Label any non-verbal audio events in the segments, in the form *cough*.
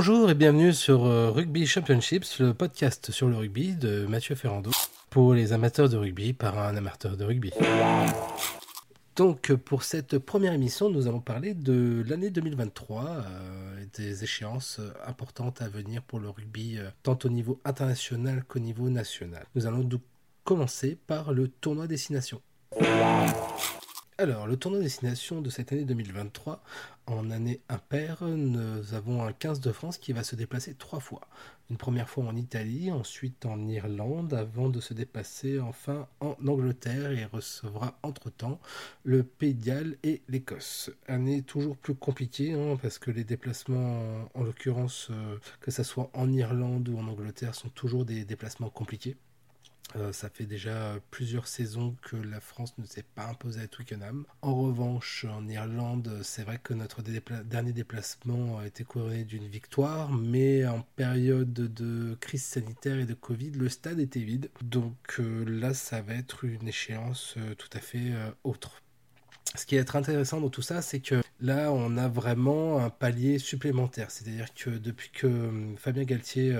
Bonjour et bienvenue sur euh, Rugby Championships, le podcast sur le rugby de Mathieu Ferrando pour les amateurs de rugby par un amateur de rugby. Donc pour cette première émission, nous allons parler de l'année 2023, euh, des échéances importantes à venir pour le rugby, euh, tant au niveau international qu'au niveau national. Nous allons donc commencer par le tournoi destination. Alors, le tournoi destination de cette année 2023, en année impaire, nous avons un 15 de France qui va se déplacer trois fois. Une première fois en Italie, ensuite en Irlande, avant de se déplacer enfin en Angleterre et recevra entre-temps le Pays et l'Écosse. Année toujours plus compliquée, hein, parce que les déplacements, en l'occurrence, euh, que ce soit en Irlande ou en Angleterre, sont toujours des déplacements compliqués. Euh, ça fait déjà plusieurs saisons que la France ne s'est pas imposée à Twickenham. En revanche, en Irlande, c'est vrai que notre dernier déplacement a été couronné d'une victoire, mais en période de crise sanitaire et de Covid, le stade était vide. Donc euh, là, ça va être une échéance euh, tout à fait autre. Ce qui est très intéressant dans tout ça, c'est que là, on a vraiment un palier supplémentaire. C'est-à-dire que depuis que Fabien Galtier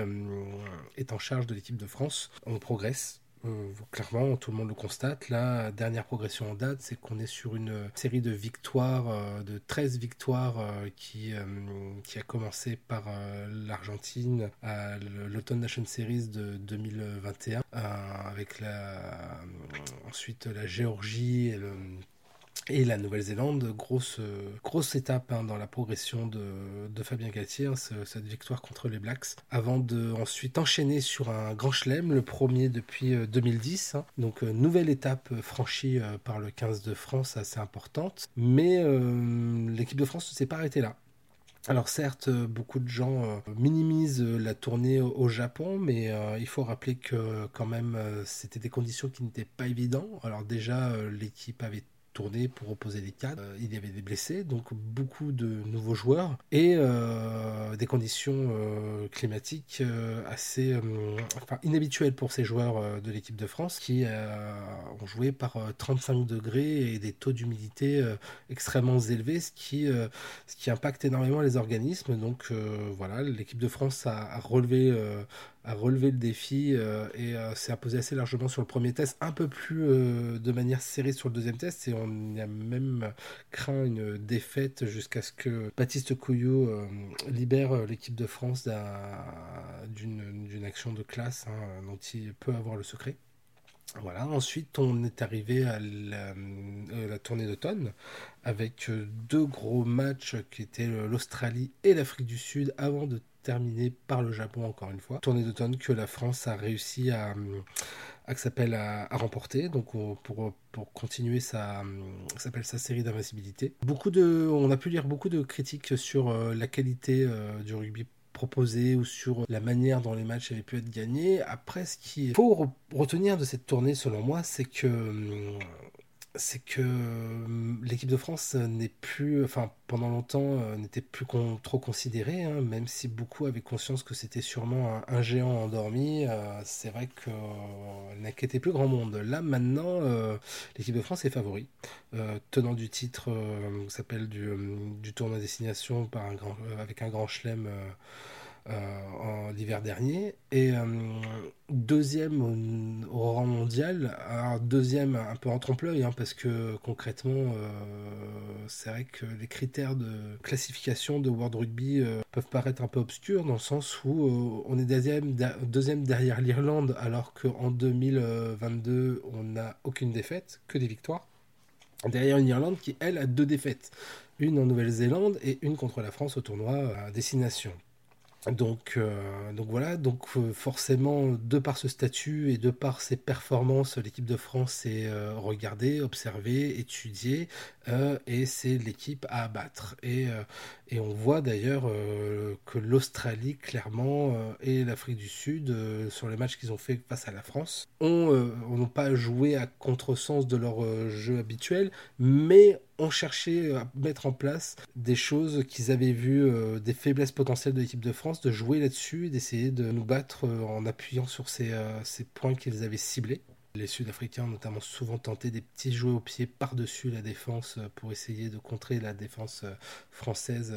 est en charge de l'équipe de France, on progresse euh, clairement, tout le monde le constate. La dernière progression en date, c'est qu'on est sur une série de victoires, euh, de 13 victoires euh, qui, qui a commencé par l'Argentine à l'Autumn Nation Series de 2021, avec ensuite la Géorgie et le et la Nouvelle-Zélande, grosse, grosse étape hein, dans la progression de, de Fabien Galtier, hein, cette victoire contre les Blacks, avant de ensuite enchaîner sur un grand chelem, le premier depuis 2010. Euh, hein. Donc euh, nouvelle étape franchie euh, par le 15 de France, assez importante. Mais l'équipe de France ne s'est pas arrêtée là. Alors certes, beaucoup de gens minimisent la tournée au Japon, mais il faut rappeler que quand même c'était des conditions qui n'étaient pas évidentes. Alors déjà, l'équipe avait pour opposer les cadres. Euh, il y avait des blessés, donc beaucoup de nouveaux joueurs et euh, des conditions euh, climatiques assez enfin, inhabituelles pour ces joueurs de l'équipe de France qui ont joué par 35 degrés et des taux d'humidité extrêmement élevés, ce qui, ce qui impacte énormément les organismes. Donc voilà, l'équipe de France a, a relevé a relevé le défi euh, et euh, s'est imposé assez largement sur le premier test, un peu plus euh, de manière serrée sur le deuxième test et on a même craint une défaite jusqu'à ce que Baptiste Couillou libère l'équipe de France d'une action de classe hein, dont il peut avoir le secret. Voilà, ensuite on est arrivé à la tournée d'automne avec deux gros matchs qui étaient l'Australie et l'Afrique du Sud avant de terminé par le Japon encore une fois. Tournée d'automne que la France a réussi à, à, à, remporter, donc pour, pour continuer sa, sa série d'invincibilité. On a pu lire beaucoup de critiques sur euh, la qualité euh, du rugby proposé ou sur la manière dont les matchs avaient pu être gagnés. Après, ce qu'il faut retenir de cette tournée, selon moi, c'est que c'est que euh, l'équipe de France n'est plus, enfin pendant longtemps euh, n'était plus trop considérée, hein, même si beaucoup avaient conscience que c'était sûrement un, géant endormi. Euh, c'est vrai qu'elle n'inquiétait plus grand monde. Là maintenant, l'équipe de France est favori, tenant du titre, s'appelle du, du tournoi destination avec un grand chelem. Euh, en l'hiver dernier. Et euh, deuxième au, rang mondial, deuxième un peu en trompe-l'œil, hein, parce que concrètement, euh, c'est vrai que les critères de classification de World Rugby peuvent paraître un peu obscurs, dans le sens où on est deuxième, deuxième derrière l'Irlande, alors qu'en 2022, on n'a aucune défaite, que des victoires derrière une Irlande qui, elle, a deux défaites. Une en Nouvelle-Zélande et une contre la France au tournoi à destination. Donc, euh, donc voilà, donc euh, forcément, de par ce statut et de par ses performances, l'équipe de France est euh, regardée, observée, étudiée, et c'est l'équipe à abattre. Et, et on voit d'ailleurs que l'Australie, clairement, et l'Afrique du Sud, sur les matchs qu'ils ont fait face à la France, ont n'ont pas joué à contresens de leur jeu habituel, mais ont cherché à mettre en place des choses qu'ils avaient vues, euh, des faiblesses potentielles de l'équipe de France, de jouer là-dessus, d'essayer de nous battre euh, en appuyant sur euh, ces points qu'ils avaient ciblés. Les Sud-Africains ont notamment souvent tenté des petits jeux au pied par-dessus la défense pour essayer de contrer la défense française.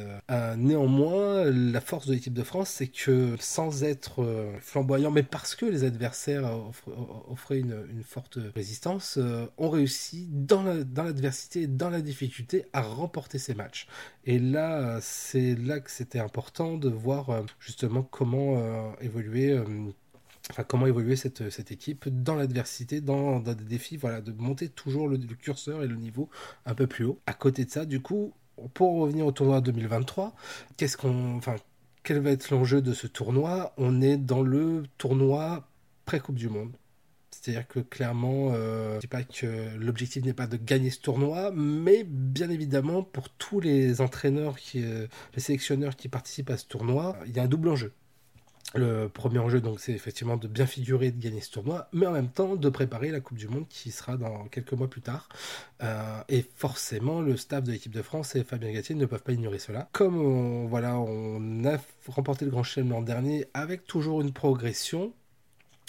néanmoins, la force de l'équipe de France, c'est que sans être flamboyant, mais parce que les adversaires offraient une, forte résistance, ont réussi dans l'adversité dans la difficulté à remporter ces matchs. Et là, c'est là que c'était important de voir euh, justement comment euh, évoluer. Euh, enfin, comment évoluer cette, cette équipe dans l'adversité, dans, des défis, voilà, de monter toujours le, curseur et le niveau un peu plus haut. À côté de ça, du coup, pour revenir au tournoi 2023, qu'est-ce qu'on, enfin, quel va être l'enjeu de ce tournoi? On est dans le tournoi pré-Coupe du Monde. C'est-à-dire que clairement, euh, je dis pas que l'objectif n'est pas de gagner ce tournoi, mais bien évidemment, pour tous les entraîneurs, qui, euh, les sélectionneurs qui participent à ce tournoi, il y a un double enjeu. Le premier enjeu, donc, c'est effectivement de bien figurer, de gagner ce tournoi, mais en même temps de préparer la Coupe du Monde qui sera dans quelques mois plus tard. Euh, et forcément, le staff de l'équipe de France et Fabien Gatier ne peuvent pas ignorer cela. Comme on, voilà, on a remporté le Grand Chelem l'an dernier avec toujours une progression,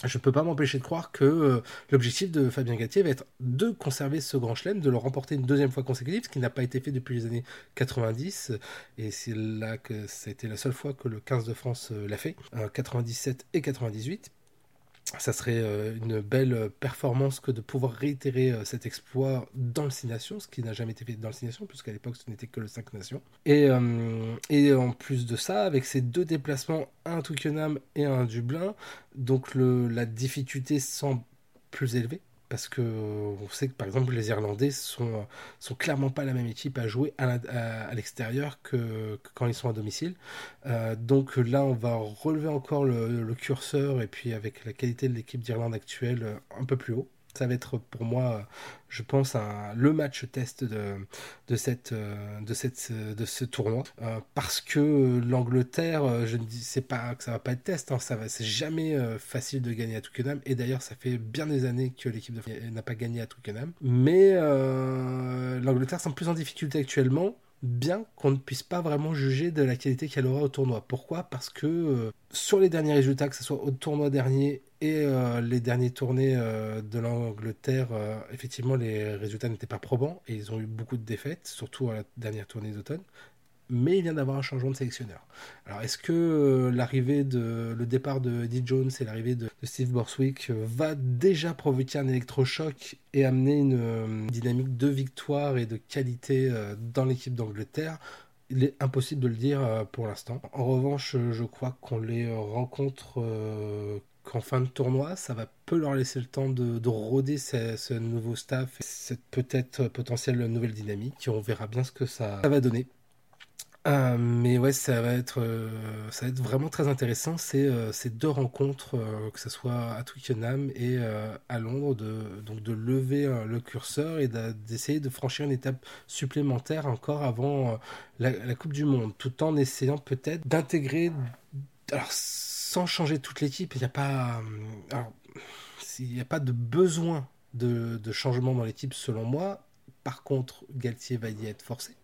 je ne peux pas m'empêcher de croire que euh, l'objectif de Fabien Gatier va être de conserver ce grand chelem, de le remporter une deuxième fois consécutive, ce qui n'a pas été fait depuis les années 90. Et c'est là que c'était la seule fois que le 15 de France euh, l'a fait, 97 euh, et 98 ça serait euh, une belle performance que de pouvoir réitérer euh, cet exploit dans le Six Nations, ce qui n'a jamais été fait dans le Six Nations, puisqu'à l'époque ce n'était que le 5 Nations. Et, euh, et en plus de ça, avec ces deux déplacements, un à Twickenham et un à Dublin, donc la difficulté semble plus élevée parce que on sait que par exemple les Irlandais sont sont clairement pas la même équipe à jouer à, l'extérieur que, quand ils sont à domicile. Euh, donc là, on va relever encore le, curseur et puis avec la qualité de l'équipe d'Irlande actuelle un peu plus haut ça va être pour moi, je pense, le match test de, de, cette, de, cette, de ce tournoi. Euh, parce que l'Angleterre, je ne dis pas que ça va pas être test, hein, ça va, c'est jamais euh, facile de gagner à Twickenham. Et d'ailleurs, ça fait bien des années que l'équipe de n'a pas gagné à Twickenham. Mais euh, l'Angleterre semble plus en difficulté actuellement bien qu'on ne puisse pas vraiment juger de la qualité qu'elle aura au tournoi. Pourquoi? Parce que sur les derniers résultats, que ce soit au tournoi dernier et euh, les derniers tournées euh, de l'Angleterre, euh, effectivement, les résultats n'étaient pas probants et ils ont eu beaucoup de défaites, surtout à la dernière tournée d'automne. Mais il vient d'avoir un changement de sélectionneur. Alors, est-ce que l'arrivée de le départ de Eddie Jones et l'arrivée de, Steve Borswick va déjà provoquer un électrochoc et amener une dynamique de victoire et de qualité dans l'équipe d'Angleterre? Il est impossible de le dire pour l'instant. En revanche, je crois qu'on les rencontre qu'en fin de tournoi, ça va peu leur laisser le temps de, de rôder ce, nouveau staff et cette peut-être potentielle nouvelle dynamique. On verra bien ce que ça, va donner. Euh, mais ouais, ça va être, euh, ça va être vraiment très intéressant. C'est euh, ces deux rencontres, que ce soit à Twickenham et à Londres, de, donc de lever le curseur et d'essayer de franchir une étape supplémentaire encore avant la, Coupe du Monde, tout en essayant peut-être d'intégrer. Alors, sans changer toute l'équipe. Il n'y a pas, il n'y a pas de besoin de changement dans l'équipe selon moi. Par contre, Galtier va y être forcé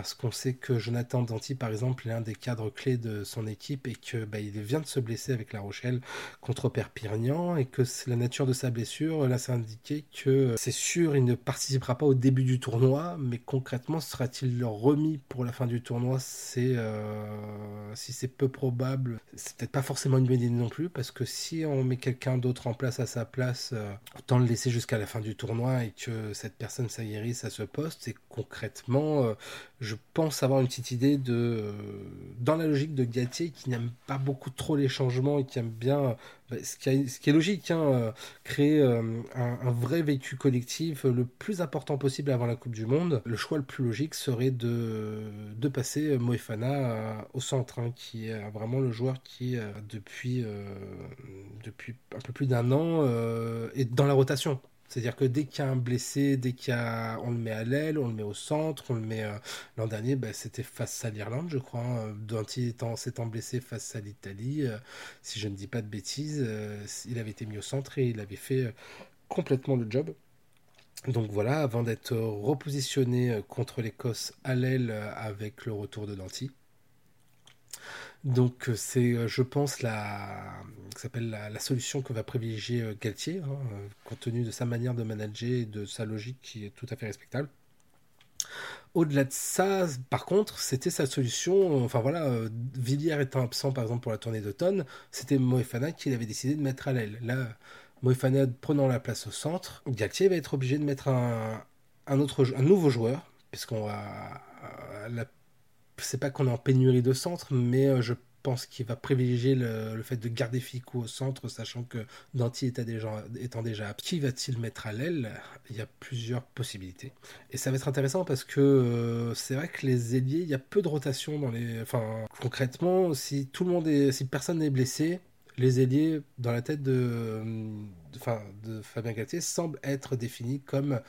parce qu'on sait que Jonathan Danti, par exemple, est un des cadres clés de son équipe et que bah, il vient de se blesser avec La Rochelle contre Perpignan et que la nature de sa blessure. Là, c'est indiqué que c'est sûr, il ne participera pas au début du tournoi, mais concrètement, sera-t-il remis pour la fin du tournoi C'est euh, si c'est peu probable, c'est peut-être pas forcément une bonne idée non plus, parce que si on met quelqu'un d'autre en place à sa place, euh, autant le laisser jusqu'à la fin du tournoi et que cette personne s'aguerrisse à ce poste. Et concrètement, euh, je pense avoir une petite idée de euh, dans la logique de Gatier qui n'aime pas beaucoup trop les changements et qui aime bien bah, ce, qui est logique hein, euh, créer euh, un, vrai vécu collectif le plus important possible avant la Coupe du Monde. Le choix le plus logique serait de, de passer Moefana au centre hein, qui est vraiment le joueur qui depuis depuis un peu plus d'un an est dans la rotation c'est-à-dire que dès qu'il y a un blessé, dès qu'il a, on le met à l'aile, on le met au centre, on le met. Euh, l'an dernier, bah, c'était face à l'Irlande, je crois. Hein, étant, s'étant blessé face à l'Italie, euh, si je ne dis pas de bêtises, euh, il avait été mis au centre et il avait fait complètement le job. Donc voilà, avant d'être repositionné contre l'Écosse à l'aile avec le retour de Danti. Donc c'est, je pense, la, la, solution que va privilégier Galtier, hein, compte tenu de sa manière de manager et de sa logique qui est tout à fait respectable. Au-delà de ça, par contre, c'était sa solution. Enfin voilà, Villiers étant absent par exemple pour la tournée d'automne, c'était Moefana qui avait décidé de mettre à l'aile. Là, Moefana prenant la place au centre, Galtier va être obligé de mettre un, autre, un nouveau joueur, puisqu'on va. La, c'est pas qu'on est en pénurie de centre, mais euh, je pense qu'il va privilégier le, fait de garder Ficou au centre, sachant que Danti étant déjà, étant déjà Qui va-t-il mettre à l'aile? Il y a plusieurs possibilités. Et ça va être intéressant parce que euh, c'est vrai que les ailiers, il y a peu de rotation dans les. Enfin, concrètement, si tout le monde est. Si personne n'est blessé, les ailiers dans la tête de, enfin, de Fabien Galtier semblent être définis comme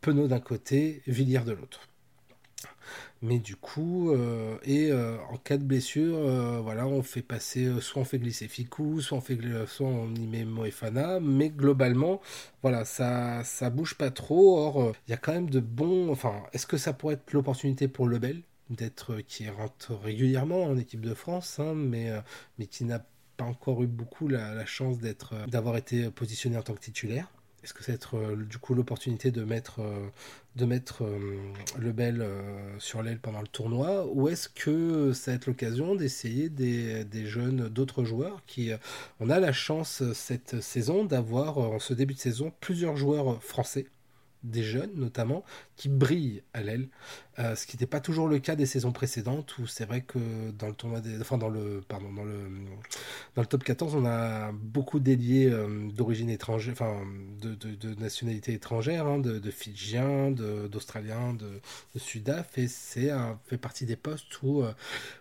Penaud d'un côté, Villiers de l'autre. Mais du coup, euh, et euh, en cas de blessure, euh, voilà, on fait passer, soit on fait glisser Ficou, soit on fait, soit on y met Moefana, mais globalement, voilà, ça, ça bouge pas trop. Or, il y a quand même de bons, enfin, est-ce que ça pourrait être l'opportunité pour Lebel d'être qui rentre régulièrement en équipe de France, hein, mais qui n'a pas encore eu beaucoup la, chance d'être, euh, d'avoir été positionné en tant que titulaire? Est-ce que ça va être euh, du coup l'opportunité de mettre, euh, mettre le Bel sur l'aile pendant le tournoi? Ou est-ce que ça va être l'occasion d'essayer des, des, jeunes, d'autres joueurs qui. on a la chance cette saison d'avoir en ce début de saison plusieurs joueurs français? Des jeunes notamment qui brillent à l'aile, euh, ce qui n'était pas toujours le cas des saisons précédentes où c'est vrai que dans le tournoi enfin dans le pardon dans le dans le top 14 on a beaucoup d'ailiers euh, d'origine étrangère, enfin de, nationalité étrangère, hein, de, Fidjiens, d'Australiens, de, de, Sudaf et c'est fait partie des postes où euh,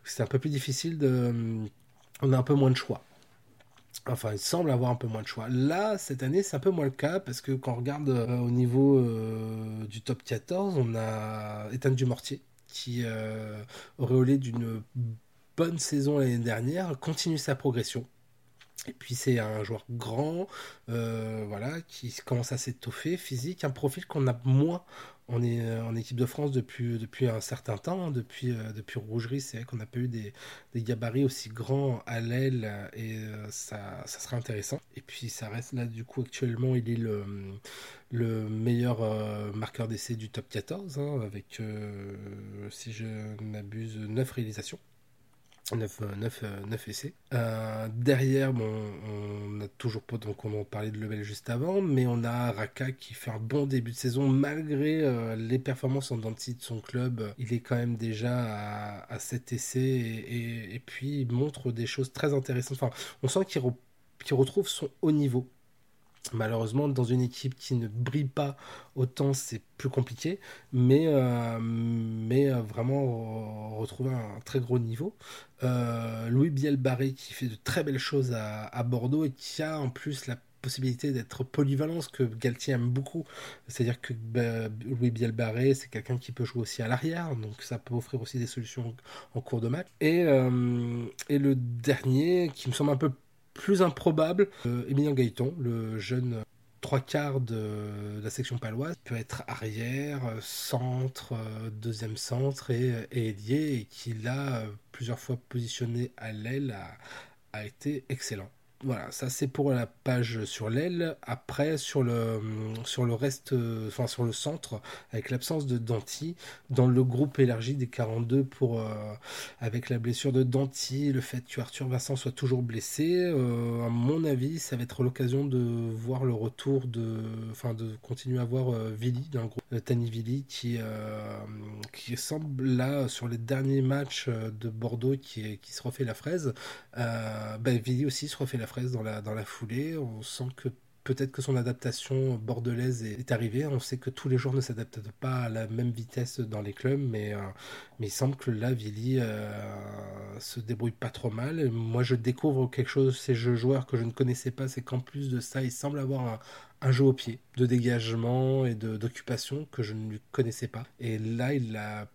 c'est un peu plus difficile de on a un peu moins de choix. Enfin, il semble avoir un peu moins de choix. Là, cette année, c'est un peu moins le cas parce que quand on regarde euh, au niveau euh, du top 14, on a Ethan Dumortier qui, euh, auréolé d'une bonne saison l'année dernière, continue sa progression. Et puis c'est un joueur grand, euh, voilà, qui commence à s'étoffer, physique, un profil qu'on a moins on est euh, en équipe de France depuis, un certain temps, hein, depuis, euh, depuis Rougerie, c'est vrai qu'on n'a pas eu des, gabarits aussi grands à l'aile et ça, ça serait intéressant. Et puis ça reste là, du coup, actuellement, il est le, le meilleur marqueur d'essai du top 14, hein, avec, si je n'abuse, 9 réalisations. 9, 9, 9 essais. Euh, derrière, bon, on a toujours pas, donc on en parlait de level juste avant, mais on a Raka qui fait un bon début de saison malgré euh, les performances en dentiste de son club. Il est quand même déjà à, à 7 essais et, puis montre des choses très intéressantes. Enfin, on sent qu'il retrouve son haut niveau Malheureusement, dans une équipe qui ne brille pas autant, c'est plus compliqué, mais, euh, euh, vraiment retrouver un très gros niveau. Euh, Louis Bielbarré qui fait de très belles choses à, Bordeaux et qui a en plus la possibilité d'être polyvalent, ce que Galtier aime beaucoup. C'est-à-dire que bah, Louis Bielbarré, c'est quelqu'un qui peut jouer aussi à l'arrière, donc ça peut offrir aussi des solutions en cours de match. Et, et le dernier, qui me semble un peu plus improbable, euh, Emilien Gaëton, le jeune trois quarts de la section paloise, peut être arrière, centre, deuxième centre et, ailier, et qui l'a plusieurs fois positionné à l'aile a été excellent. Voilà, ça c'est pour la page sur l'aile. Après, sur le, sur le reste, enfin sur le centre, avec l'absence de Danti, dans le groupe élargi des 42 pour, euh, avec la blessure de Danti, le fait que Arthur Vincent soit toujours blessé, euh, à mon avis, ça va être l'occasion de voir le retour de, enfin de continuer à voir euh, Vili dans le groupe, Tani Vili qui, qui semble là sur les derniers matchs de Bordeaux qui, qui se refait la fraise. ben, Vili aussi se refait la fraise dans la, foulée. On sent que peut-être que son adaptation bordelaise est, arrivée. On sait que tous les joueurs ne s'adaptent pas à la même vitesse dans les clubs, mais, euh, il semble que là, Vili euh, se débrouille pas trop mal. moi, je découvre quelque chose, ces jeux joueurs que je ne connaissais pas, c'est qu'en plus de ça, il semble avoir un, jeu au pied, de dégagement et d'occupation que je ne connaissais pas. Et là, il l'a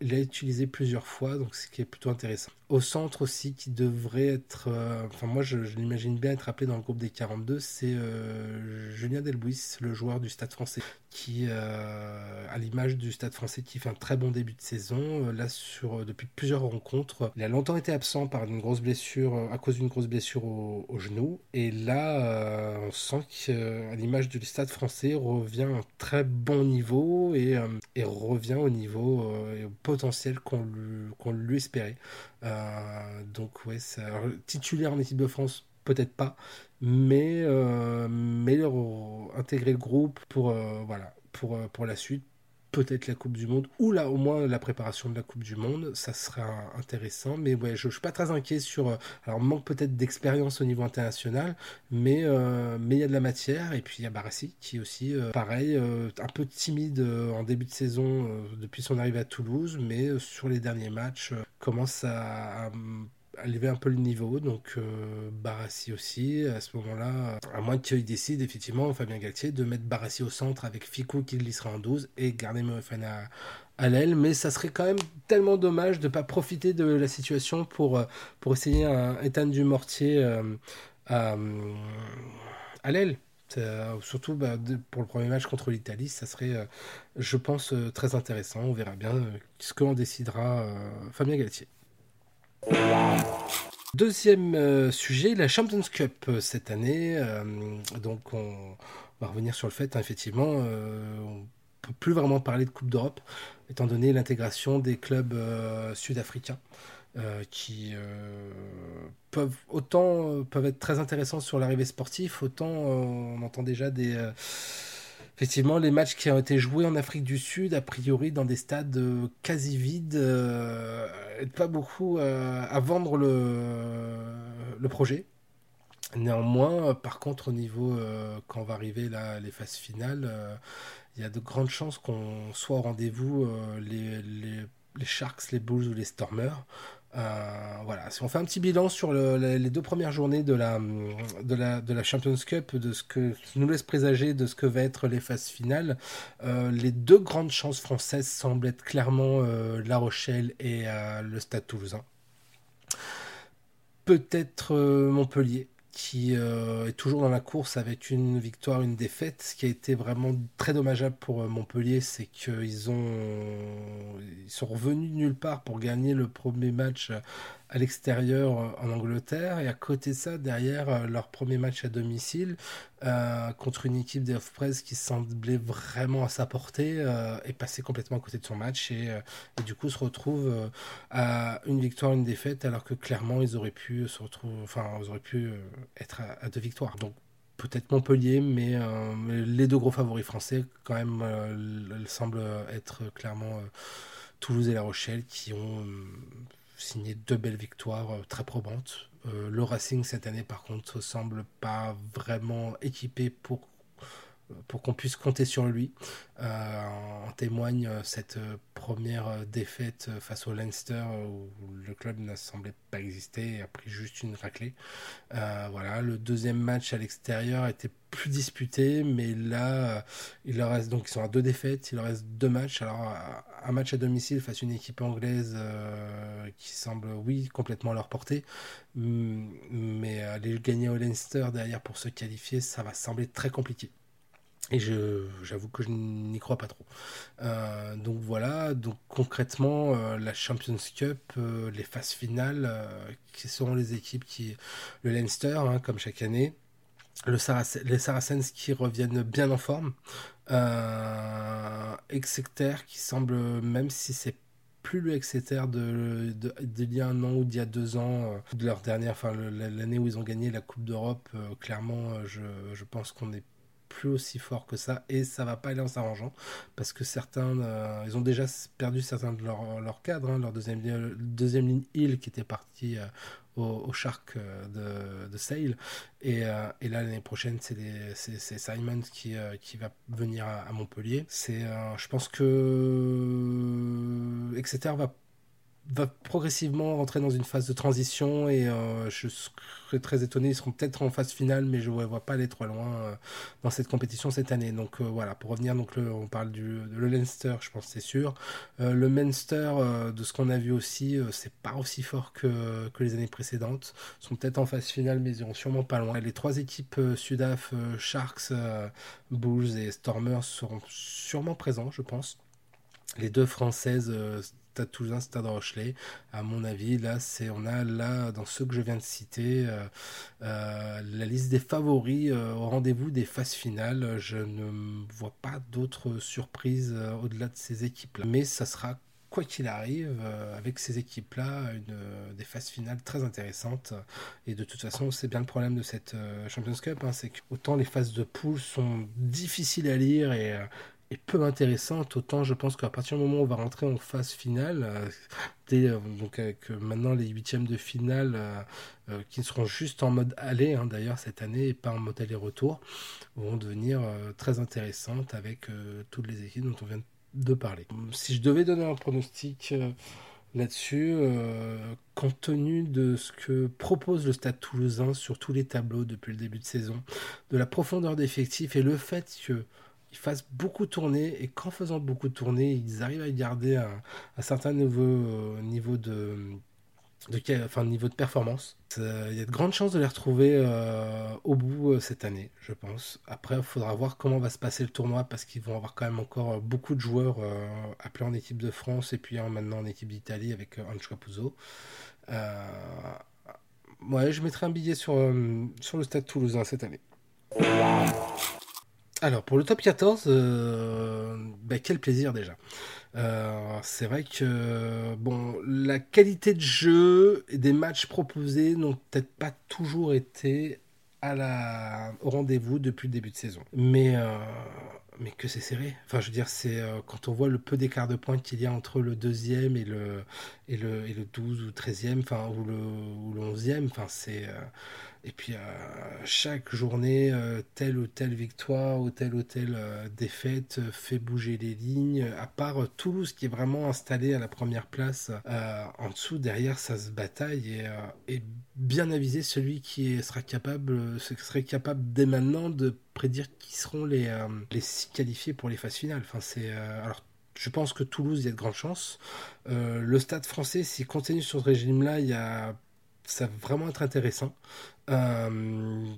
utilisé plusieurs fois, donc ce qui est plutôt intéressant. Au centre aussi, qui devrait être. Euh, enfin, moi, je, l'imagine bien être appelé dans le groupe des 42, c'est euh, Julien Delbouis, le joueur du Stade français, qui, euh, à l'image du Stade français, qui fait un très bon début de saison. là, sur, depuis plusieurs rencontres, il a longtemps été absent par une grosse blessure, à cause d'une grosse blessure au, genou. Et là, on sent qu'à l'image du Stade français, revient à un très bon niveau et, et revient au niveau potentiel qu'on lui, lui espérait. Euh, donc ouais, titulaire en équipe de France, peut-être pas, mais, euh, mais intégrer le groupe pour, euh, la suite, peut-être la Coupe du Monde, ou là au moins la préparation de la Coupe du Monde, ça sera intéressant. Mais ouais, je, ne suis pas très inquiet sur. alors, manque peut-être d'expérience au niveau international, mais mais il y a de la matière. Et puis il y a Barassi qui est aussi, pareil, un peu timide en début de saison depuis son arrivée à Toulouse, mais sur les derniers matchs, commence à élever un peu le niveau, donc euh, Barassi aussi, à ce moment-là, à moins qu'il décide effectivement, Fabien Galtier, de mettre Barassi au centre avec Ficou qui glissera en 12 et garder Moefana à, l'aile, mais ça serait quand même tellement dommage de ne pas profiter de la situation pour, euh, pour essayer un Ethan du Mortier euh, à, l'aile. surtout bah, pour le premier match contre l'Italie, ça serait, je pense, très intéressant. On verra bien ce que décidera Fabien Galtier. Deuxième euh, sujet, la Champions Cup euh, cette année. Euh, donc on va revenir sur le fait, hein, effectivement, on ne peut plus vraiment parler de Coupe d'Europe, étant donné l'intégration des clubs sud-africains. qui peuvent autant peuvent être très intéressants sur l'arrivée sportive, autant on entend déjà des effectivement, les matchs qui ont été joués en Afrique du Sud, a priori dans des stades euh, quasi vides, euh, pas beaucoup euh, à vendre le, projet. Néanmoins, par contre, au niveau, quand on va arriver là, les phases finales, il y a de grandes chances qu'on soit au rendez-vous les, Sharks, les Bulls ou les Stormers. Euh, voilà, si on fait un petit bilan sur les deux premières journées de la, de, la, de la Champions Cup, de ce que nous laisse présager de ce que va être les phases finales, euh, les deux grandes chances françaises semblent être clairement euh, La Rochelle et le Stade Toulousain. Peut-être Montpellier, qui euh, est toujours dans la course avec une victoire, une défaite. Ce qui a été vraiment très dommageable pour euh, Montpellier, c'est qu'ils ont ils sont revenus de nulle part pour gagner le premier match à l'extérieur euh, en Angleterre. Et à côté de ça derrière euh, leur premier match à domicile euh, contre une équipe des off-press qui semblait vraiment à sa portée euh, est passé complètement à côté de son match et, du coup se retrouve à une victoire une défaite alors que clairement ils auraient pu se retrouver enfin ils auraient pu être à, deux victoires. Donc peut-être Montpellier, mais, les deux gros favoris français, quand même, semblent être clairement Toulouse et La Rochelle, qui ont signé deux belles victoires euh, très probantes. Euh, le Racing cette année par contre semble pas vraiment équipé pour pour qu'on puisse compter sur lui. Euh, en témoigne euh, cette euh, première défaite face au Leinster où le club n'a semblé pas exister et a pris juste une raclée. voilà, le deuxième match à l'extérieur était plus disputé, mais là, il reste donc ils sont à deux défaites, il leur reste deux matchs. Alors un match à domicile face à une équipe anglaise qui semble oui complètement à leur portée, mais aller gagner au Leinster derrière pour se qualifier, ça va sembler très compliqué. Et j'avoue que je n'y crois pas trop. Euh, donc voilà, donc concrètement, euh, la Champions Cup, euh, les phases finales, qui seront les équipes qui... Le Leinster, hein, comme chaque année, le les Saracens qui reviennent bien en forme, Exeter qui semble, même si c'est plus le Exeter d'il y a un an ou d'il y a deux ans, de leur dernière, enfin l'année où ils ont gagné la Coupe d'Europe, clairement, je, je pense qu'on est plus aussi fort que ça et ça va pas aller en s'arrangeant parce que certains euh, ils ont déjà perdu certains de leurs leur cadres hein, leur deuxième, deuxième ligne Hill qui était parti euh, au, au, Shark euh, de, de Sale. Et, et là l'année prochaine c'est Simon qui, qui va venir à, Montpellier. C'est je pense que Exeter va va progressivement rentrer dans une phase de transition et euh, je serais très étonné. Ils seront peut-être en phase finale, mais je ne vois pas aller trop loin euh, dans cette compétition cette année. Donc euh, voilà, pour revenir, donc on parle du le Leinster, je pense c'est sûr. le Munster, de ce qu'on a vu aussi, c'est pas aussi fort que, que les années précédentes. Ils sont peut-être en phase finale, mais ils iront sûrement pas loin. Les trois équipes Sudaf, Sharks, Bulls et Stormers seront sûrement présents, je pense. Les deux françaises Stade Toulousain, Stade Rochelet. À mon avis, là, c'est on a là dans ceux que je viens de citer euh, euh, la liste des favoris euh, au rendez-vous des phases finales. Je ne vois pas d'autres surprises au-delà de ces équipes-là, mais ça sera quoi qu'il arrive, avec ces équipes-là, une, des phases finales très intéressantes. Et de toute façon, c'est bien le problème de cette Champions Cup, hein, c'est que autant les phases de poule sont difficiles à lire et, peu intéressante, autant je pense qu'à partir du moment où on va rentrer en phase finale, euh, euh, donc avec euh, maintenant les huitièmes de finale qui seront juste en mode aller hein, d'ailleurs cette année et pas en mode aller-retour, vont devenir très intéressantes avec toutes les équipes dont on vient de parler. Si je devais donner un pronostic là-dessus, compte tenu de ce que propose le Stade toulousain sur tous les tableaux depuis le début de saison, de la profondeur d'effectifs et le fait que ils fassent beaucoup tourner et qu'en faisant beaucoup tourner, ils arrivent à garder un, certain niveau, euh, niveau de, niveau de performance. Euh, il y a de grandes chances de les retrouver euh, au bout cette année, je pense. Après, il faudra voir comment va se passer le tournoi parce qu'ils vont avoir quand même encore beaucoup de joueurs appelés en équipe de France et puis maintenant en équipe d'Italie avec Ange Capuzzo. ouais, je mettrai un billet sur, sur le stade toulousain cette année. Alors pour le top 14, euh, bah, quel plaisir déjà. Euh, c'est vrai que bon, la qualité de jeu et des matchs proposés n'ont peut-être pas toujours été à la, au rendez-vous depuis le début de saison. Mais euh, que c'est serré. Enfin, je dire, c'est quand on voit le peu d'écart de points qu'il y a entre le deuxième et le et le et le 12 ou 13e, enfin ou le ou le 11e, enfin c'est et puis chaque journée, euh, telle ou telle victoire ou telle ou telle euh, défaite euh, fait bouger les lignes. À part Toulouse qui est vraiment installé à la première place, en dessous, derrière, ça se bataille et, bien avisé celui qui sera capable, serait capable dès maintenant de prédire qui seront les, les six qualifiés pour les phases finales. Enfin, c'est alors je pense que Toulouse, il y a de grandes chances. le stade français, s'il continue sur ce régime-là, il y a ça va vraiment être intéressant. Euh,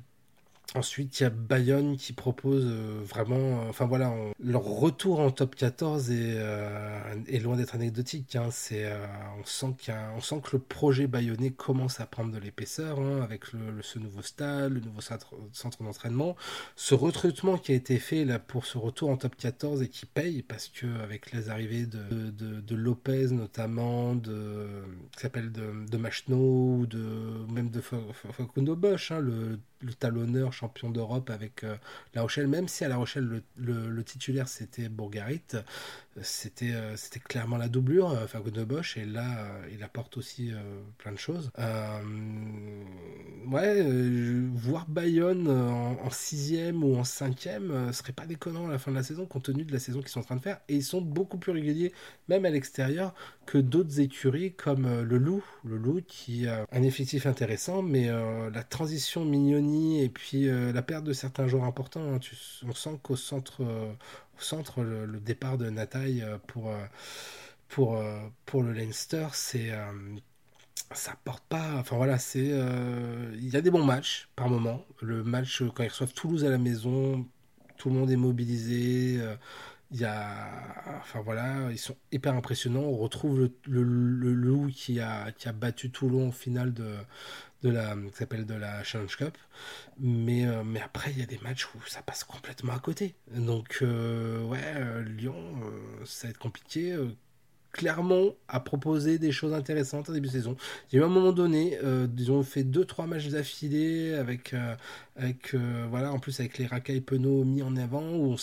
Ensuite, il y a Bayonne qui propose euh, vraiment, euh, enfin voilà, leur retour en top 14 euh, est, loin d'être anecdotique. Hein. c'est, on sent on sent que le projet bayonnais commence à prendre de l'épaisseur hein, avec ce nouveau stade, le nouveau centre, d'entraînement, ce recrutement qui a été fait là pour ce retour en top 14 et qui paye parce que avec les arrivées de, de, Lopez notamment, de qui s'appelle de, de Machno ou de même de Facundo Bosch, hein, le le talonneur champion d'Europe avec euh, La Rochelle, même si à La Rochelle le, titulaire c'était Bourgarit, c'était euh, c'était clairement la doublure, euh, Fago Bosch, et là il apporte aussi plein de choses. ouais, voir Bayonne en, sixième ou en cinquième serait pas déconnant à la fin de la saison compte tenu de la saison qu'ils sont en train de faire, et ils sont beaucoup plus réguliers, même à l'extérieur, que d'autres écuries comme le Loup, le Loup qui a un effectif intéressant, mais la transition et puis euh, la perte de certains joueurs importants. Hein. on sent qu'au centre, euh, au centre le, départ de Nataille euh, pour, pour, pour le Leinster, c'est ça porte pas. Enfin voilà, c'est il y a des bons matchs par moment. Le match quand ils reçoivent Toulouse à la maison, tout le monde est mobilisé. Il y a, enfin voilà, ils sont hyper impressionnants. On retrouve le, le, loup qui a, qui a battu Toulon en finale de, de la, s'appelle de la Challenge Cup. Mais, euh, mais après, il y a des matchs où ça passe complètement à côté. Donc, euh, ouais, euh, Lyon, ça va être compliqué. Clermont a proposé des choses intéressantes en début de saison. Il y a eu un moment donné, ils ont fait 2-3 matchs d'affilée avec, avec voilà, en plus avec les racailles Penaud mis en avant, où,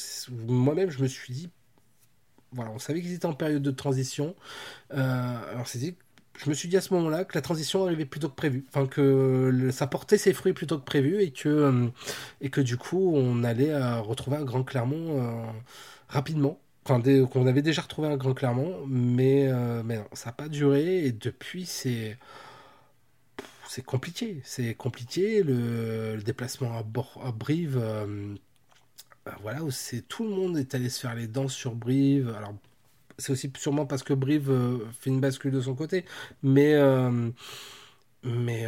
moi-même je me suis dit, voilà, on savait qu'ils étaient en période de transition. alors c'est dit je me suis dit à ce moment-là que la transition arrivait plutôt que prévu, enfin que ça portait ses fruits plutôt que prévu et que euh, et que du coup on allait euh, retrouver un grand Clermont euh, rapidement. Qu'on avait déjà retrouvé un Grand Clermont, mais, mais non, ça n'a pas duré. Et depuis, c'est c'est compliqué. C'est compliqué. Le, déplacement à, à Brive, voilà, où tout le monde est allé se faire les dents sur Brive. Alors, c'est aussi sûrement parce que Brive fait une bascule de son côté, mais mais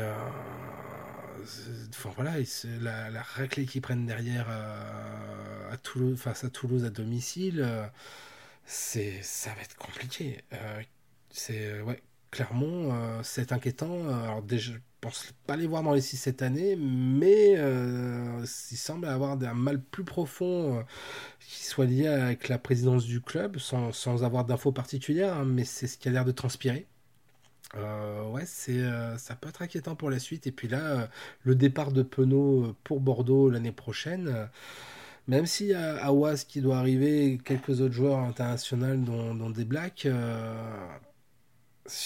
enfin voilà, la, raclée qu'ils prennent derrière à Toulouse, face à Toulouse à domicile, c'est ça va être compliqué. c'est ouais, Clermont, c'est inquiétant. Alors déjà, je pense pas les voir dans les 6 cette année, mais il semble avoir un mal plus profond qui soit lié avec la présidence du club, sans, sans avoir d'infos particulières, hein, mais c'est ce qui a l'air de transpirer. Euh, ouais, c'est, euh, ça peut être inquiétant pour la suite. Et puis là, euh, le départ de Penaud pour Bordeaux l'année prochaine, même s'il y a Awas qui doit arriver, quelques autres joueurs internationaux dont, des Blacks,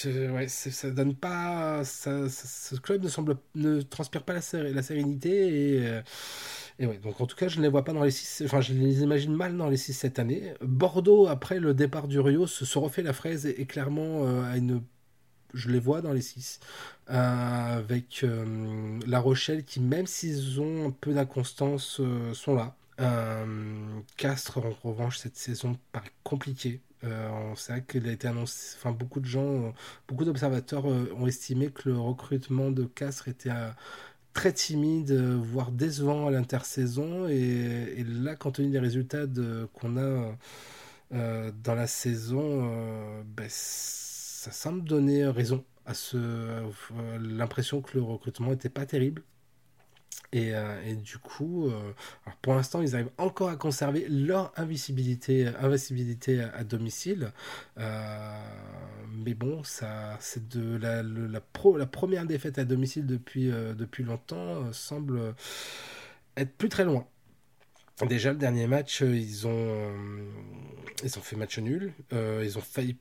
ouais, ça donne pas. ce club ne semble ne transpire pas la, sérénité et. Et ouais, donc en tout cas, je ne les vois pas dans les 6, enfin je les imagine mal dans les 6 cette année. Bordeaux, après le départ du Rio, se, refait la fraise et, et clairement à une je les vois dans les 6. Euh, avec euh, La Rochelle qui, même s'ils ont un peu d'inconstance, euh, sont là. Castres, en revanche, cette saison paraît compliquée. c'est vrai qu'il a été annoncé, enfin beaucoup de gens, beaucoup d'observateurs ont estimé que le recrutement de Castres était très timide, voire décevant à l'intersaison. Et, là, compte tenu des résultats qu'on a dans la saison, ben, ça semble donner raison à ce l'impression que le recrutement n'était pas terrible. Et, euh, du coup, euh, pour l'instant, ils arrivent encore à conserver leur invisibilité, à, domicile. Euh, mais bon, c'est de la, première défaite à domicile depuis, depuis longtemps semble être plus très loin. Déjà, le dernier match, ils ont, ils ont fait match nul. ils ont failli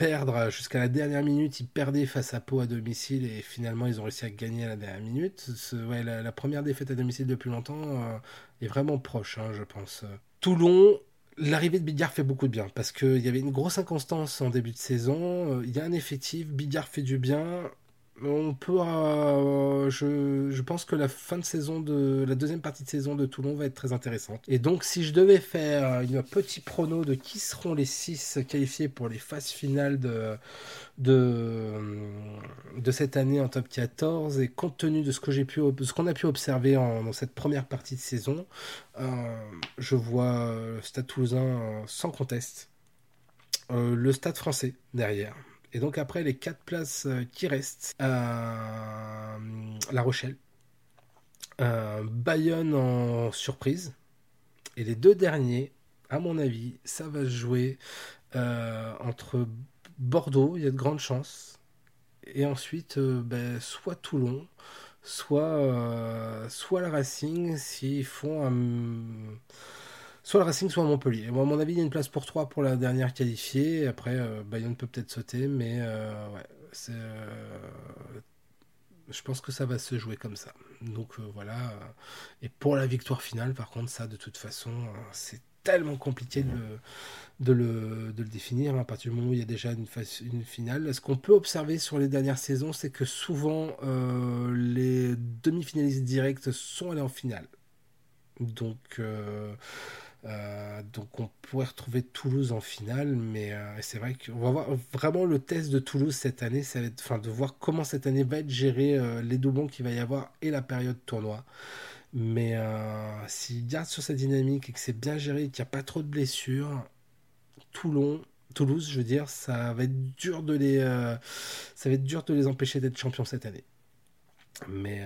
perdre jusqu'à la dernière minute. Ils perdaient face à Pau à domicile et finalement ils ont réussi à gagner à la dernière minute. ouais, la, première défaite à domicile depuis longtemps euh, est vraiment proche, hein, je pense. Toulon, L'arrivée de Bidjar fait beaucoup de bien parce qu'il y avait une grosse inconstance en début de saison. Euh, il y a un effectif, Bidjar fait du bien on peut, euh, je, pense que la fin de saison de la deuxième partie de saison de Toulon va être très intéressante. Et donc, si je devais faire un petit prono de qui seront les six qualifiés pour les phases finales de, cette année en top 14, et compte tenu de ce que j'ai qu'on a pu observer dans cette première partie de saison, euh, je vois le Stade Toulousain sans conteste, euh, le Stade Français derrière. Et donc après les quatre places euh, qui restent, euh, La Rochelle, euh, Bayonne en surprise, et les deux derniers, à mon avis, ça va se jouer entre Bordeaux, il y a de grandes chances, et ensuite ben, soit Toulon, soit, soit la Racing, s'ils font un soit le Racing, soit Montpellier. à mon avis, il y a une place pour 3 pour la dernière qualifiée. Après, euh, Bayonne peut peut-être sauter, mais euh, euh, je pense que ça va se jouer comme ça. Donc voilà. Et pour la victoire finale, par contre, ça, de toute façon, c'est tellement compliqué de le, définir à partir du moment où il y a déjà une, une finale. Ce qu'on peut observer sur les dernières saisons, c'est que souvent les demi-finalistes directs sont allés en finale. Donc, donc on pourrait retrouver Toulouse en finale, mais euh, c'est vrai qu'on va voir vraiment le test de Toulouse cette année, ça va être, enfin, de voir comment cette année va être gérée, euh, les doublons qu'il va y avoir et la période tournoi. Mais s'il garde sur sa dynamique et que c'est bien géré, qu'il n'y a pas trop de blessures, Toulon, Toulouse, je veux dire, ça va être dur de les, ça va être dur de les empêcher d'être champions cette année. Mais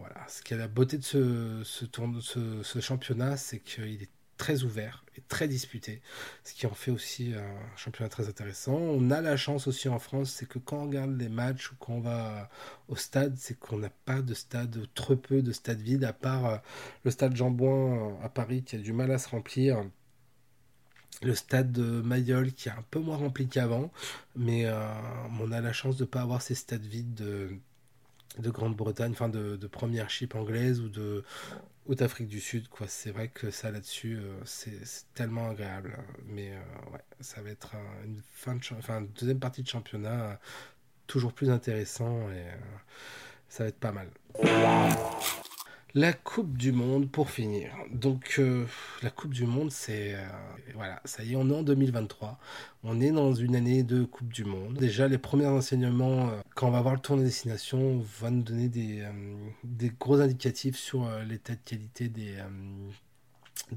voilà, ce qui est la beauté de ce, ce, ce, ce championnat, c'est qu'il est très ouvert et très disputé, ce qui en fait aussi un championnat très intéressant. On a la chance aussi en France, c'est que quand on regarde les matchs ou quand on va au stade, c'est qu'on n'a pas de stade, ou très peu de stade vide, à part euh, le stade Jean Bouin à Paris qui a du mal à se remplir le stade de Mayol qui est un peu moins rempli qu'avant, mais euh, on a la chance de ne pas avoir ces stades vides de, de Grande-Bretagne, enfin de, de, première chip anglaise ou de ou d'Afrique du Sud, quoi. C'est vrai que ça là-dessus, c'est tellement agréable. Mais ouais, ça va être une fin de, enfin, deuxième partie de championnat toujours plus intéressant et ça va être pas mal. La Coupe du Monde pour finir. Donc euh, la Coupe du Monde, c'est euh, voilà, ça y est, on est en 2023. On est dans une année de Coupe du Monde. Déjà, les premiers enseignements, euh, quand on va voir le tour de destination, vont nous donner des, des gros indicatifs sur l'état de qualité des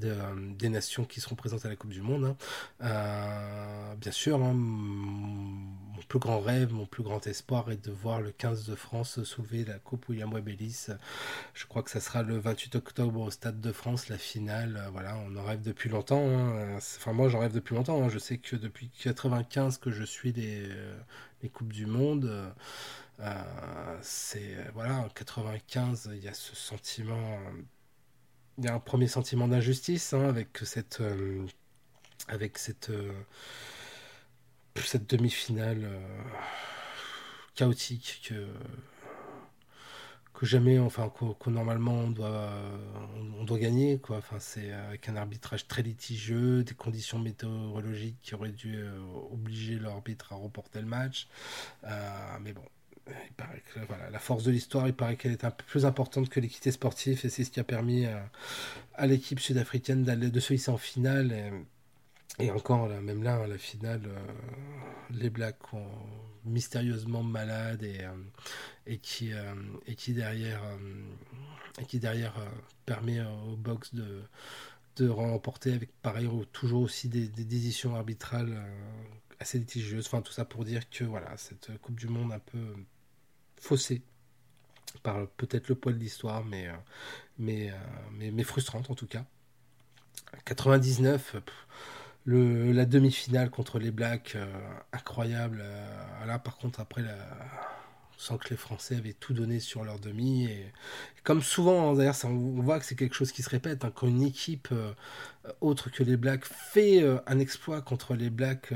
euh, des nations qui seront présentes à la Coupe du Monde. Hein. Euh, bien sûr, hein, mon plus grand rêve, mon plus grand espoir est de voir le 15 de France soulever la Coupe William Webelis. Je crois que ça sera le 28 octobre au Stade de France, la finale. Euh, voilà, on en rêve depuis longtemps. Hein. Enfin, moi, j'en rêve depuis longtemps. Je sais que depuis 95 que je suis les Coupes du Monde. c'est voilà, en 95, il y a ce sentiment il y a un premier sentiment d'injustice hein, avec cette, euh, avec cette, euh, demi-finale euh, chaotique que, que jamais, enfin, que, normalement on doit, on, doit gagner, quoi. Enfin, c'est avec un arbitrage très litigieux, des conditions météorologiques qui auraient dû obliger l'arbitre à reporter le match. mais bon, il paraît que la force de l'histoire, il paraît qu'elle est un peu plus importante que l'équité sportive et c'est ce qui a permis à, l'équipe sud-africaine de se hisser en finale. Et, encore, même là, la finale, euh, les Blacks sont mystérieusement malades et, euh, euh, et qui derrière, permet au box de, remporter avec pareil toujours aussi des, des décisions arbitrales assez litigieuses. Enfin, tout ça pour dire que voilà, cette Coupe du Monde un peu faussée par peut-être le poids de l'histoire, mais, euh, mais, euh, mais, mais, frustrante en tout cas. 99, le, la demi-finale contre les Blacks, euh, incroyable. là, par contre, après, la, sans que les Français avaient tout donné sur leur demi. Et, comme souvent, hein, on voit que c'est quelque chose qui se répète. Hein, quand une équipe autre que les Blacks fait un exploit contre les Blacks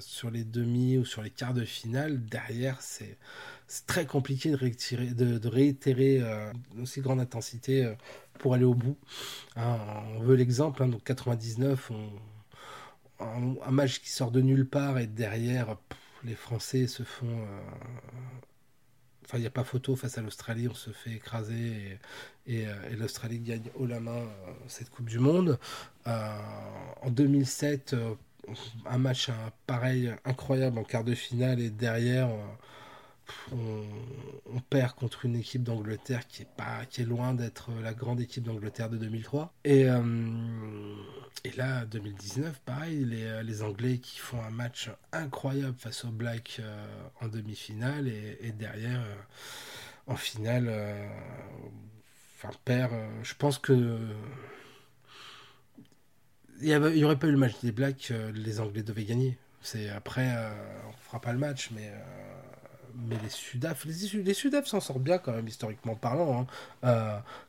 sur les demi ou sur les quarts de finale, derrière, c'est c'est très compliqué de, de, réitérer euh, une aussi grande intensité euh, pour aller au bout. Hein, on veut l'exemple, hein, donc 99, un, match qui sort de nulle part et derrière, les Français se font... Euh, enfin, il n'y a pas photo face à l'Australie, on se fait écraser et, l'Australie gagne haut la main cette Coupe du Monde. en 2007, un match pareil, incroyable en quart de finale et derrière on, perd contre une équipe d'Angleterre qui est loin d'être la grande équipe d'Angleterre de 2003 et, euh, et là 2019 pareil les, les, Anglais qui font un match incroyable face aux Blacks euh, en demi-finale et, derrière euh, en finale enfin perd je pense que il n'y aurait pas eu le match des Blacks les Anglais devaient gagner. C'est après on fera pas le match mais mais les Sudaf, les, les Sudaf s'en sortent bien quand même historiquement parlant.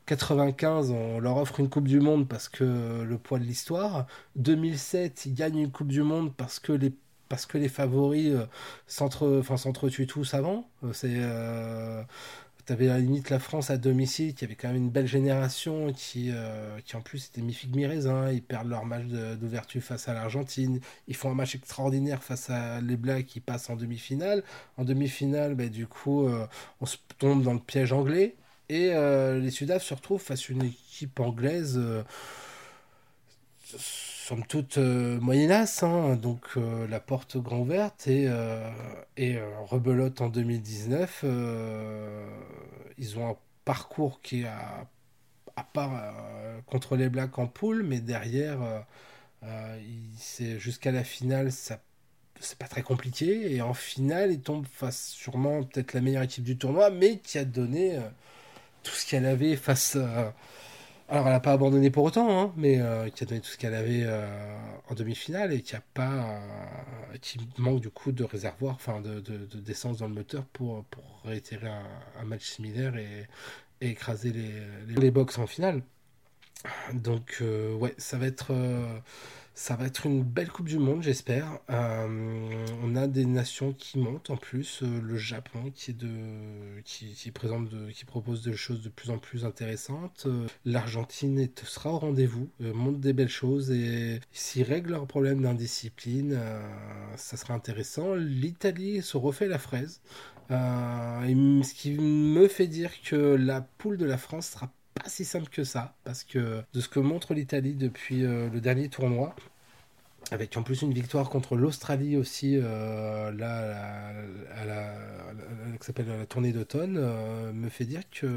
95, hein. euh, on leur offre une Coupe du Monde parce que le poids de l'histoire. 2007, ils gagnent une Coupe du Monde parce que les parce que les favoris euh, s'entretuent tous avant. Euh, c'est tu avais à la limite la France à domicile, qui avait quand même une belle génération, qui, euh, qui en plus était mi-figue mi-raisin. Ils perdent leur match d'ouverture face à l'Argentine. Ils font un match extraordinaire face à les Blacks qui passent en demi-finale. En demi-finale, bah, du coup, euh, on se tombe dans le piège anglais. Et euh, les Sudaf se retrouvent face à une équipe anglaise somme toute euh, moyenasse, hein, donc euh, la porte grand ouverte et, euh, rebelote en 2019. ils ont un parcours qui a, à part contre les Blacks en poule, mais derrière, jusqu'à la finale, c'est pas très compliqué. Et en finale, ils tombent face sûrement peut-être la meilleure équipe du tournoi, mais qui a donné tout ce qu'elle avait face alors, elle n'a pas abandonné pour autant, hein, mais euh, qui a donné tout ce qu'elle avait euh, en demi-finale et qui a pas, euh, qui manque du coup de réservoir, enfin de, d'essence dans le moteur pour, pour réitérer un, match similaire et, écraser les, les, box en finale. Donc, ouais, ça va être. Euh, ça va être une belle Coupe du Monde, j'espère. Euh, on a des nations qui montent en plus. le Japon qui est de, qui, présente, qui propose des choses de plus en plus intéressantes. L'Argentine sera au rendez-vous, montre des belles choses et s'ils règlent leurs problèmes d'indiscipline, ça sera intéressant. L'Italie se refait la fraise. ce qui me fait dire que la poule de la France sera pas si simple que ça, parce que de ce que montre l'Italie depuis euh, le dernier tournoi, avec en plus une victoire contre l'Australie aussi, euh, là, à la, qui s'appelle la tournée d'automne, euh, me fait dire que.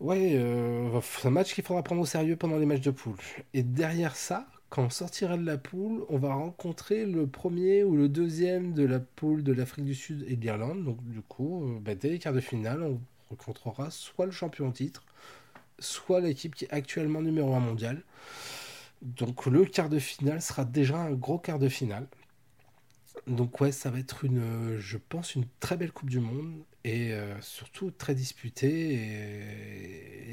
Ouais, c'est un match qu'il faudra prendre au sérieux pendant les matchs de poule. Et derrière ça, quand on sortira de la poule, on va rencontrer le premier ou le deuxième de la poule de l'Afrique du Sud et de l'Irlande. Donc, du coup, bah, dès les quarts de finale, on rencontrera soit le champion en titre, soit l'équipe qui est actuellement numéro 1 mondial. Donc le quart de finale sera déjà un gros quart de finale. Donc ouais, ça va être une, je pense, une très belle Coupe du Monde et euh, surtout très disputée.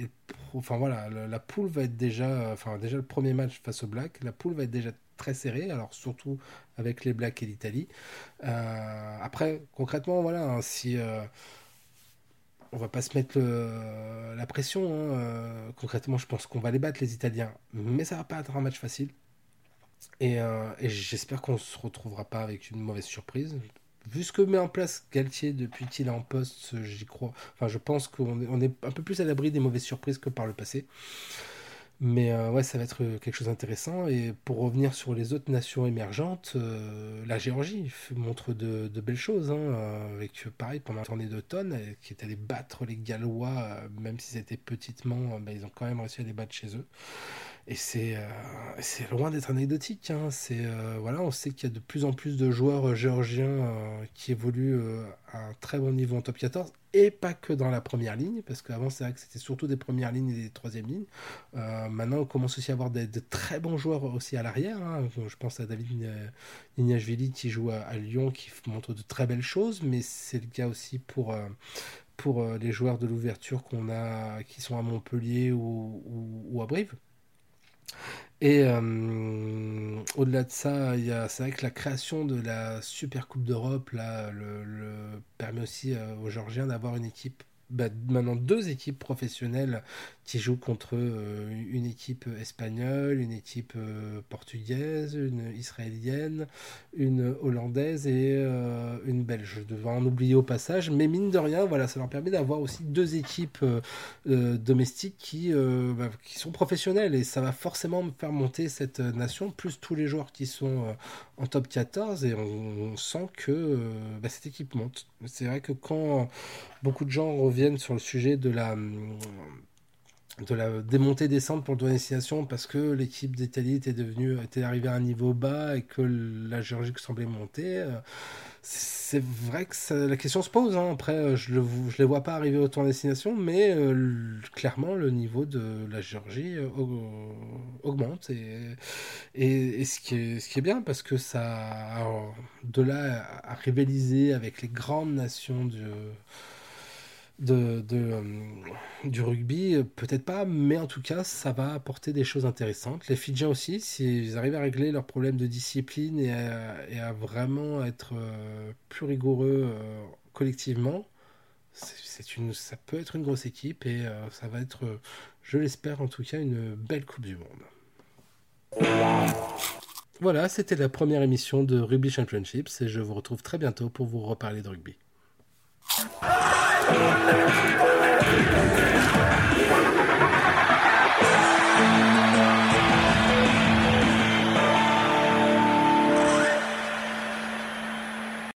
Et, enfin voilà, la, poule va être déjà, enfin déjà le premier match face aux Blacks, la poule va être déjà très serrée. Alors surtout avec les Blacks et l'Italie. Euh, après concrètement voilà, hein, si euh, on va pas se mettre la pression. Hein, euh, concrètement, je pense qu'on va les battre, les Italiens. Mais ça va pas être un match facile. Euh, et, j'espère qu'on se retrouvera pas avec une mauvaise surprise. Vu ce que met en place Galtier depuis qu'il est en poste, j'y crois. Enfin, je pense qu'on est un peu plus à l'abri des mauvaises surprises que par le passé. Mais euh, ouais, ça va être quelque chose d'intéressant. Et pour revenir sur les autres nations émergentes, euh, la Géorgie montre de, belles choses. Hein, euh, avec pareil, pendant la tournée d'automne, qui est allé battre les Gallois, même si c'était petitement, ils ont quand même réussi à les battre chez eux. Et c'est loin d'être anecdotique. Hein. Voilà, on sait qu'il y a de plus en plus de joueurs géorgiens qui évoluent à un très bon niveau en top 14 et pas que dans la première ligne, parce qu'avant c'est vrai que c'était surtout des premières lignes et des troisièmes lignes. Euh, maintenant on commence aussi à avoir de très bons joueurs aussi à l'arrière. Hein. Je pense à David Nignashvili qui joue à, Lyon, qui montre de très belles choses, mais c'est le cas aussi pour, euh, euh, les joueurs de l'ouverture qu'on a, qui sont à Montpellier ou à Brive. Et euh, au-delà de ça, il c'est vrai que la création de la Super Coupe d'Europe le, permet aussi euh, aux Georgiens d'avoir une équipe bah, maintenant deux équipes professionnelles qui jouent contre euh, une équipe espagnole, une équipe euh, portugaise, une israélienne, une hollandaise et euh, une belge. Je devrais en oublier au passage, mais mine de rien, voilà, ça leur permet d'avoir aussi deux équipes domestiques qui, bah, qui sont professionnelles et ça va forcément faire monter cette nation, plus tous les joueurs qui sont en top 14 et on, sent que bah, cette équipe monte. C'est vrai que quand beaucoup de gens reviennent sur le sujet de la de la démontée descente pour le destination parce que l'équipe d'Italie était devenue était arrivée à un niveau bas et que la Géorgie semblait monter. Euh, c'est vrai que la question se pose. Hein. Après, euh, je ne je les vois pas arriver au tour destination, mais euh, clairement, le niveau de la Géorgie augmente. Et, et, ce, qui est, ce qui est bien, parce que ça, de là à rivaliser avec les grandes nations du de, euh, du rugby, peut-être pas, mais en tout cas, ça va apporter des choses intéressantes. Les Fidjiens aussi, s'ils arrivent à régler leurs problèmes de discipline et à, vraiment être euh, plus rigoureux euh, collectivement, c'est une, ça peut être une grosse équipe et ça va être, je l'espère en tout cas, une belle Coupe du Monde. Voilà, c'était la première émission de Rugby Championships et je vous retrouve très bientôt pour vous reparler de rugby. Thank *laughs* you.